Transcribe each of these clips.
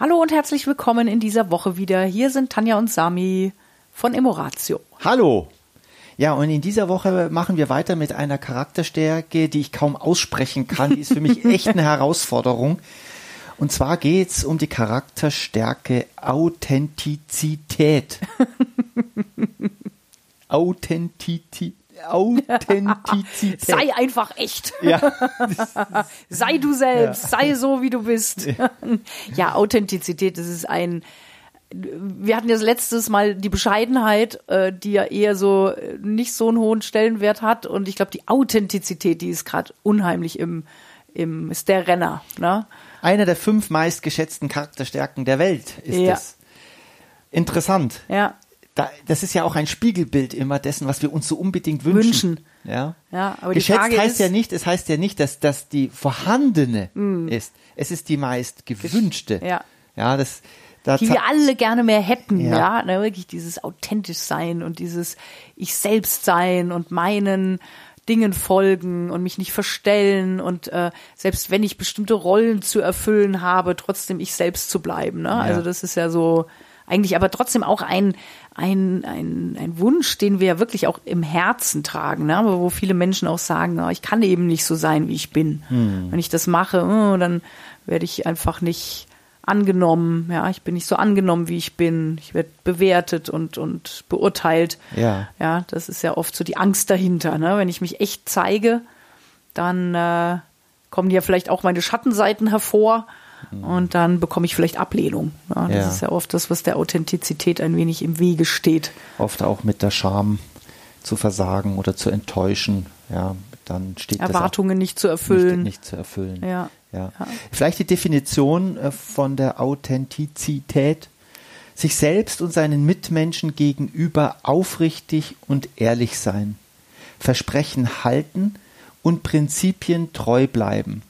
Hallo und herzlich willkommen in dieser Woche wieder. Hier sind Tanja und Sami von Emoratio. Hallo. Ja, und in dieser Woche machen wir weiter mit einer Charakterstärke, die ich kaum aussprechen kann. Die ist für mich echt eine Herausforderung. Und zwar geht's um die Charakterstärke Authentizität. Authentizität. Authentizität. Sei einfach echt. Ja. sei du selbst, ja. sei so, wie du bist. ja, Authentizität, das ist ein, wir hatten ja letztes Mal die Bescheidenheit, äh, die ja eher so nicht so einen hohen Stellenwert hat. Und ich glaube, die Authentizität, die ist gerade unheimlich im, im, ist der Renner. Ne? Einer der fünf meistgeschätzten Charakterstärken der Welt ist Ja. es. Interessant. Ja, Da, das ist ja auch ein Spiegelbild immer dessen, was wir uns so unbedingt wünschen. Wünschen. Ja. Ja, aber die Geschätzt Frage heißt ist- ja nicht, es heißt ja nicht, dass das die vorhandene ist. Es ist die meist gewünschte. Ja. Ja, das, da die wir alle gerne mehr hätten, ja, Ja. ne, wirklich dieses authentisch sein und dieses ich selbst sein und meinen Dingen folgen und mich nicht verstellen und äh, selbst wenn ich bestimmte Rollen zu erfüllen habe, trotzdem ich selbst zu bleiben. Ne? Also das ist ja so eigentlich aber trotzdem auch ein, ein, ein, ein Wunsch, den wir ja wirklich auch im Herzen tragen, ne? aber wo viele Menschen auch sagen, oh, ich kann eben nicht so sein, wie ich bin. Wenn ich das mache, oh, dann werde ich einfach nicht angenommen, ja, ich bin nicht so angenommen, wie ich bin, ich werde bewertet und, und beurteilt. Ja. Ja, das ist ja oft so die Angst dahinter, ne? Wenn ich mich echt zeige, dann äh, kommen ja vielleicht auch meine Schattenseiten hervor und dann bekomme ich vielleicht Ablehnung. Ja, das Ja. ist ja oft das, was der Authentizität ein wenig im Wege steht. oft auch mit der Scham zu versagen oder zu enttäuschen. Ja, dann steht Erwartungen nicht zu erfüllen. nicht, nicht zu erfüllen. Ja. Ja. Ja. Vielleicht die Definition äh, von der Authentizität. Sich selbst und seinen Mitmenschen gegenüber aufrichtig und ehrlich sein. Versprechen halten und Prinzipien treu bleiben.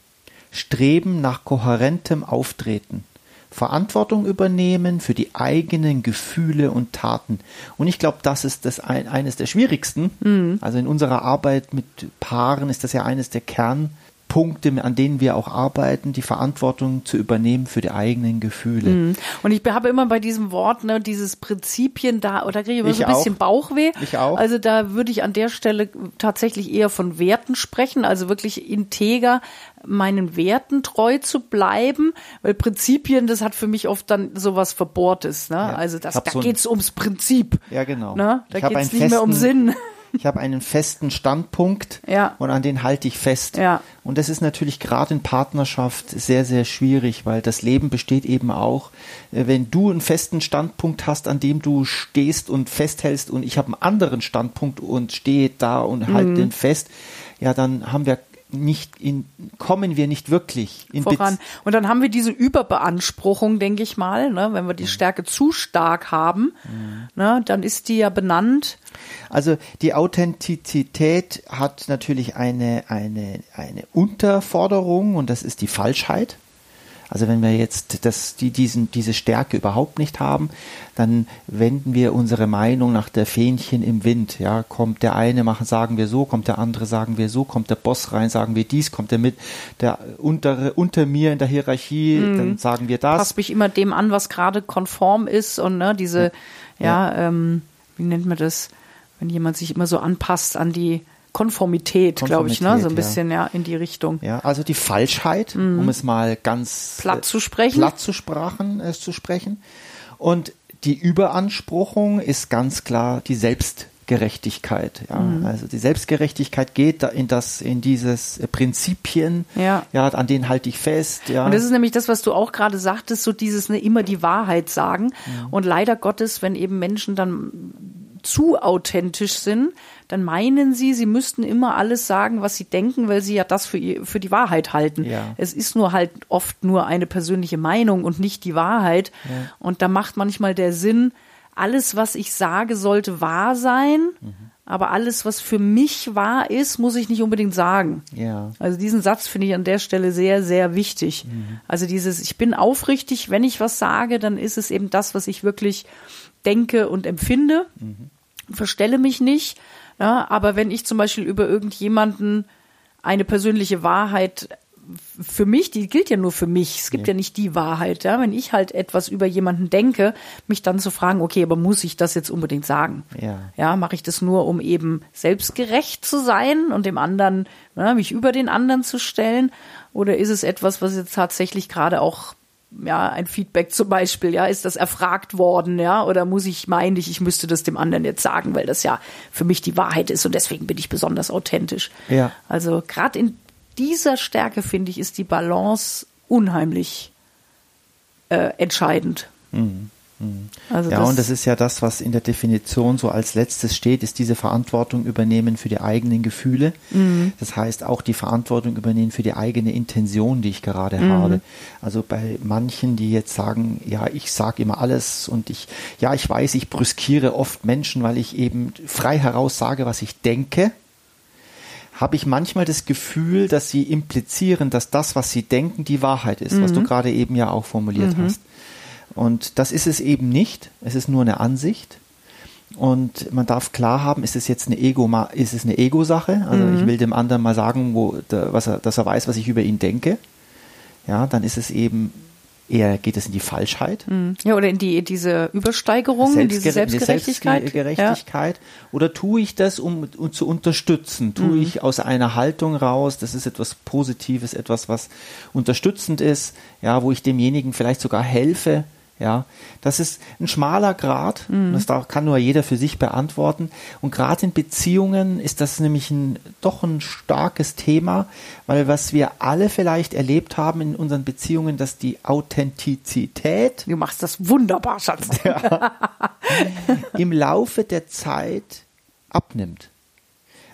Streben nach kohärentem Auftreten. Verantwortung übernehmen für die eigenen Gefühle und Taten. Und ich glaube, das ist das ein, eines der schwierigsten. Also in unserer Arbeit mit Paaren ist das ja eines der Kernpunkte, an denen wir auch arbeiten, die Verantwortung zu übernehmen für die eigenen Gefühle. Mhm. Und ich habe immer bei diesem Wort, ne, dieses Prinzipien da, oder kriege ich immer Ich so ein bisschen auch. Bauchweh. Ich auch. Also da würde ich an der Stelle tatsächlich eher von Werten sprechen, also wirklich integer meinen Werten treu zu bleiben, weil Prinzipien, das hat für mich oft dann sowas Verbohrtes. Ne? also das, da so geht's ums Prinzip. Ja, genau. Ne? Da geht's einen nicht mehr um Sinn. Ich habe einen festen Standpunkt Ja. und an den halte ich fest. Ja. Und das ist natürlich gerade in Partnerschaft sehr, sehr schwierig, weil das Leben besteht eben auch, äh, wenn du einen festen Standpunkt hast, an dem du stehst und festhältst und ich habe einen anderen Standpunkt und stehe da und Mhm. halte den fest, ja, dann haben wir nicht in, kommen wir nicht wirklich in voran. Bez- Und dann haben wir diese Überbeanspruchung, denke ich mal, ne? wenn wir Mhm. die Stärke zu stark haben, ne? dann ist die ja benannt. Also die Authentizität hat natürlich eine, eine, eine Unterforderung und das ist die Falschheit. Also wenn wir jetzt das, die, diesen, diese Stärke überhaupt nicht haben, dann wenden wir unsere Meinung nach der Fähnchen im Wind. Ja, kommt der eine, machen, sagen wir so, kommt der andere, sagen wir so, kommt der Boss rein, sagen wir dies, kommt der mit, der untere, unter mir in der Hierarchie, dann sagen wir das. passt mich immer dem an, was gerade konform ist und ne, diese, ja, Ähm, wie nennt man das, wenn jemand sich immer so anpasst an die Konformität, glaube ich, ne, so ein bisschen ja in die Richtung. Ja, also die Falschheit, um es mal ganz Mhm. Platt äh, zu sprechen. platt zu, sprachen, äh, zu sprechen. Und die Überanspruchung ist ganz klar die Selbstgerechtigkeit. Ja, Mhm. also die Selbstgerechtigkeit geht da in das, in dieses äh, Prinzipien. Ja. ja, an denen halte ich fest. Ja, Und das ist nämlich das, was du auch gerade sagtest, so dieses ne, immer die Wahrheit sagen. Mhm. Und leider Gottes, wenn eben Menschen dann zu authentisch sind, dann meinen sie, sie müssten immer alles sagen, was sie denken, weil sie ja das für, ihr- für die Wahrheit halten. Ja. Es ist nur halt oft nur eine persönliche Meinung und nicht die Wahrheit. Und da macht manchmal der Sinn, alles, was ich sage, sollte wahr sein, Mhm. aber alles, was für mich wahr ist, muss ich nicht unbedingt sagen. ja. Also diesen Satz finde ich an der Stelle sehr, sehr wichtig. Also dieses, ich bin aufrichtig, wenn ich was sage, dann ist es eben das, was ich wirklich denke und empfinde. Verstelle mich nicht. Ja, aber wenn ich zum Beispiel über irgendjemanden eine persönliche Wahrheit für mich, die gilt ja nur für mich. Es gibt ja, ja nicht die Wahrheit. Ja? Wenn ich halt etwas über jemanden denke, mich dann zu fragen, okay, aber muss ich das jetzt unbedingt sagen? Ja. Ja, mache ich das nur, um eben selbstgerecht zu sein und dem anderen, ja, mich über den anderen zu stellen? Oder ist es etwas, was jetzt tatsächlich gerade auch ja, ein Feedback zum Beispiel, ja, ist das erfragt worden, ja, oder muss ich meinen, ich, ich müsste das dem anderen jetzt sagen, weil das ja für mich die Wahrheit ist und deswegen bin ich besonders authentisch. Ja. Also gerade in dieser Stärke, finde ich, ist die Balance unheimlich äh, entscheidend. Mhm. Also ja, das und das ist ja das, was in der Definition so als letztes steht, ist diese Verantwortung übernehmen für die eigenen Gefühle. Mhm. Das heißt auch die Verantwortung übernehmen für die eigene Intention, die ich gerade mhm. habe. Also bei manchen, die jetzt sagen, ja, ich sage immer alles und ich, ja, ich weiß, ich brüskiere oft Menschen, weil ich eben frei heraus sage, was ich denke habe ich manchmal das Gefühl, dass sie implizieren, dass das, was sie denken, die Wahrheit ist, mhm. was du mhm. gerade eben ja auch formuliert mhm. hast. Und das ist es eben nicht. Es ist nur eine Ansicht. Und man darf klar haben, ist es jetzt eine Ego, ist es eine Ego-Sache? Also mhm. ich will dem anderen mal sagen, wo, was er, dass er weiß, was ich über ihn denke. Ja, dann ist es eben eher geht es in die Falschheit. Mhm. Ja, oder in die diese Übersteigerung, in diese Selbstgerechtigkeit. Selbstgerechtigkeit. Ja. Oder tue ich das, um, um zu unterstützen? Tue mhm. ich aus einer Haltung raus, das ist etwas Positives, etwas, was unterstützend ist, ja, wo ich demjenigen vielleicht sogar helfe, ja, das ist ein schmaler Grad. Mhm. Das kann nur jeder für sich beantworten. Und gerade in Beziehungen ist das nämlich ein, doch ein starkes Thema, weil was wir alle vielleicht erlebt haben in unseren Beziehungen, dass die Authentizität. Du machst das wunderbar, Schatz. Ja, Im Laufe der Zeit abnimmt.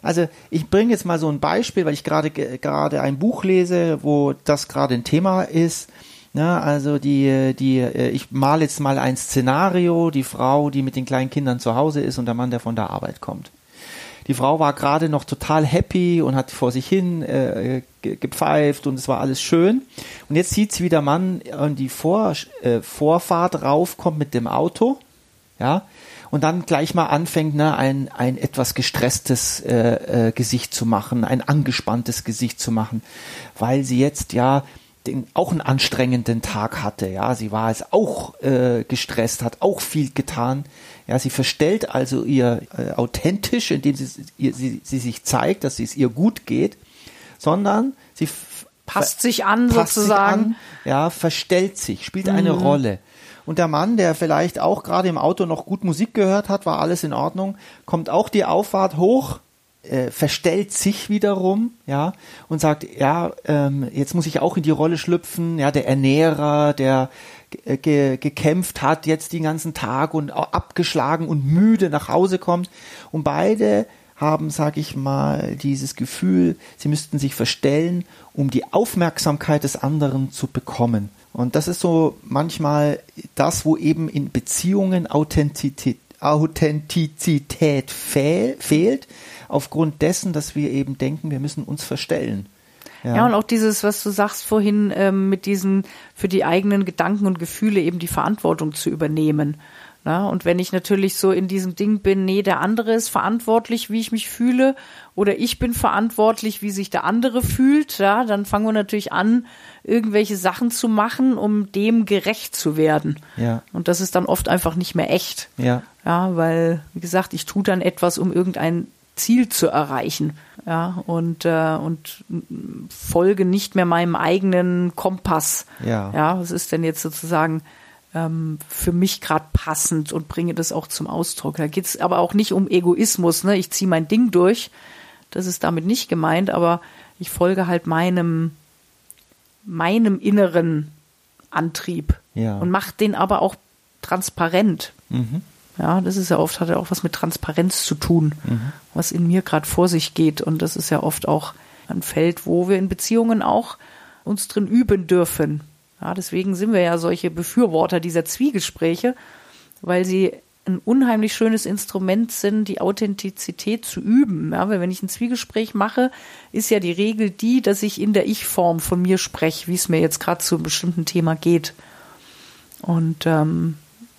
Also ich bringe jetzt mal so ein Beispiel, weil ich gerade gerade ein Buch lese, wo das gerade ein Thema ist. Ja, also die, die, äh, ich male jetzt mal ein Szenario, die Frau, die mit den kleinen Kindern zu Hause ist und der Mann, der von der Arbeit kommt. Die Frau war gerade noch total happy und hat vor sich hin äh, gepfeift und es war alles schön. Und jetzt sieht sie, wie der Mann an die vor, äh, Vorfahrt raufkommt mit dem Auto, ja, und dann gleich mal anfängt, ne, ein, ein etwas gestresstes äh, äh, Gesicht zu machen, ein angespanntes Gesicht zu machen, weil sie jetzt ja den, auch einen anstrengenden Tag hatte. Ja, sie war es auch äh, gestresst, hat auch viel getan. Ja, sie verstellt also ihr äh, authentisch, indem sie, ihr, sie, sie sich zeigt, dass es ihr gut geht, sondern sie passt sich an passt sozusagen. Sich an, ja, verstellt sich, spielt mhm. eine Rolle. Und der Mann, der vielleicht auch gerade im Auto noch gut Musik gehört hat, war alles in Ordnung, kommt auch die Auffahrt hoch äh, verstellt sich wiederum, ja, und sagt, ja, ähm, jetzt muss ich auch in die Rolle schlüpfen, ja, der Ernährer, der ge gekämpft hat jetzt den ganzen Tag und abgeschlagen und müde nach Hause kommt. Und beide haben, sag ich mal, dieses Gefühl, sie müssten sich verstellen, um die Aufmerksamkeit des anderen zu bekommen. Und das ist so manchmal das, wo eben in Beziehungen Authentizität, Authentizität fehl, fehlt, aufgrund dessen, dass wir eben denken, wir müssen uns verstellen. Ja. ja, und auch dieses, was du sagst vorhin, ähm, mit diesen für die eigenen Gedanken und Gefühle eben die Verantwortung zu übernehmen. Na, und wenn ich natürlich so in diesem Ding bin, nee, der andere ist verantwortlich, wie ich mich fühle, oder ich bin verantwortlich, wie sich der andere fühlt, ja, dann fangen wir natürlich an, irgendwelche Sachen zu machen, um dem gerecht zu werden. Ja. Und das ist dann oft einfach nicht mehr echt. Ja. Ja, weil, wie gesagt, ich tue dann etwas, um irgendein Ziel zu erreichen. Ja, und, äh, und folge nicht mehr meinem eigenen Kompass. Ja. Ja, was ist denn jetzt sozusagen ähm, für mich gerade passend und bringe das auch zum Ausdruck. Da geht es aber auch nicht um Egoismus, ne? Ich ziehe mein Ding durch. Das ist damit nicht gemeint, aber ich folge halt meinem, meinem inneren Antrieb ja. und mache den aber auch transparent. Mhm. Ja, das ist ja oft, hat ja auch was mit Transparenz zu tun, mhm. was in mir gerade vor sich geht. Und das ist ja oft auch ein Feld, wo wir in Beziehungen auch uns drin üben dürfen. Ja, deswegen sind wir ja solche Befürworter dieser Zwiegespräche, weil sie ein unheimlich schönes Instrument sind, die Authentizität zu üben. Ja, weil wenn ich ein Zwiegespräch mache, ist ja die Regel die, dass ich in der Ich-Form von mir spreche, wie es mir jetzt gerade zu einem bestimmten Thema geht. Und ähm,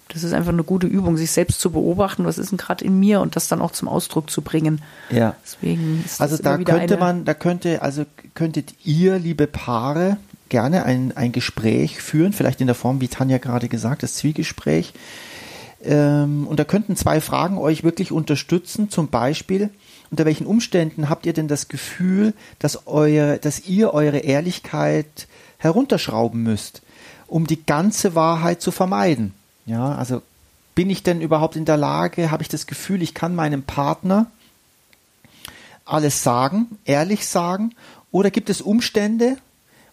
Das ist einfach eine gute Übung, sich selbst zu beobachten, was ist denn gerade in mir und das dann auch zum Ausdruck zu bringen. Ja. Deswegen ist Also da könnte man, da könnte, also könntet ihr, liebe Paare, gerne ein, ein Gespräch führen, vielleicht in der Form, wie Tanja gerade gesagt, das Zwiegespräch. Ähm, und da könnten zwei Fragen euch wirklich unterstützen. Zum Beispiel, unter welchen Umständen habt ihr denn das Gefühl, dass, euer, dass ihr eure Ehrlichkeit herunterschrauben müsst, um die ganze Wahrheit zu vermeiden? Ja, also bin ich denn überhaupt in der Lage, habe ich das Gefühl, ich kann meinem Partner alles sagen, ehrlich sagen, oder gibt es Umstände,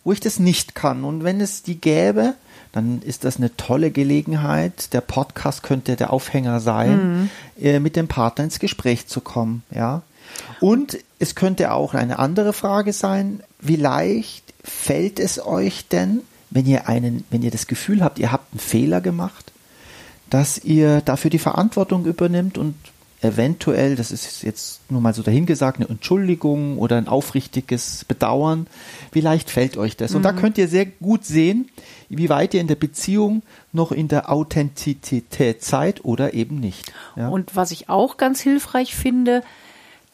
wo ich das nicht kann? Und wenn es die gäbe, dann ist das eine tolle Gelegenheit. Der Podcast könnte der Aufhänger sein, äh, mit dem Partner ins Gespräch zu kommen, ja. Und es könnte auch eine andere Frage sein, wie leicht fällt es euch denn, wenn ihr einen, wenn ihr das Gefühl habt, ihr habt einen Fehler gemacht, dass ihr dafür die Verantwortung übernimmt und eventuell, das ist jetzt nur mal so dahingesagt, eine Entschuldigung oder ein aufrichtiges Bedauern. Wie leicht fällt euch das? Und da könnt ihr sehr gut sehen, wie weit ihr in der Beziehung noch in der Authentizität seid oder eben nicht. Ja? Und was ich auch ganz hilfreich finde,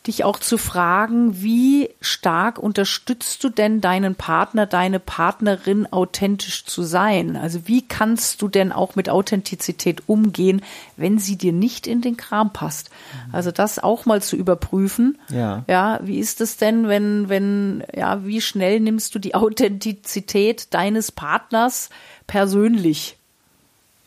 dich auch zu fragen, wie stark unterstützt du denn deinen Partner, deine Partnerin authentisch zu sein? Also wie kannst du denn auch mit Authentizität umgehen, wenn sie dir nicht in den Kram passt? Also das auch mal zu überprüfen. Ja. Ja, wie ist es denn, wenn, wenn, ja, wie schnell nimmst du die Authentizität deines Partners persönlich?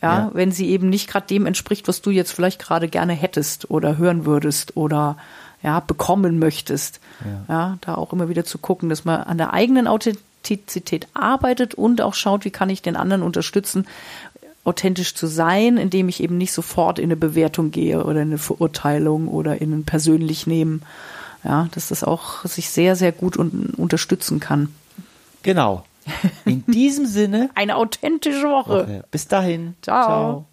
Ja, Ja. wenn sie eben nicht gerade dem entspricht, was du jetzt vielleicht gerade gerne hättest oder hören würdest oder ja, bekommen möchtest. Ja. da auch immer wieder zu gucken, dass man an der eigenen Authentizität arbeitet und auch schaut, wie kann ich den anderen unterstützen, authentisch zu sein, indem ich eben nicht sofort in eine Bewertung gehe oder in eine Verurteilung oder in ein persönlich nehmen. Ja, dass das auch sich sehr, sehr gut un unterstützen kann. Genau. In diesem Sinne, Eine authentische Woche. bis dahin. Ciao.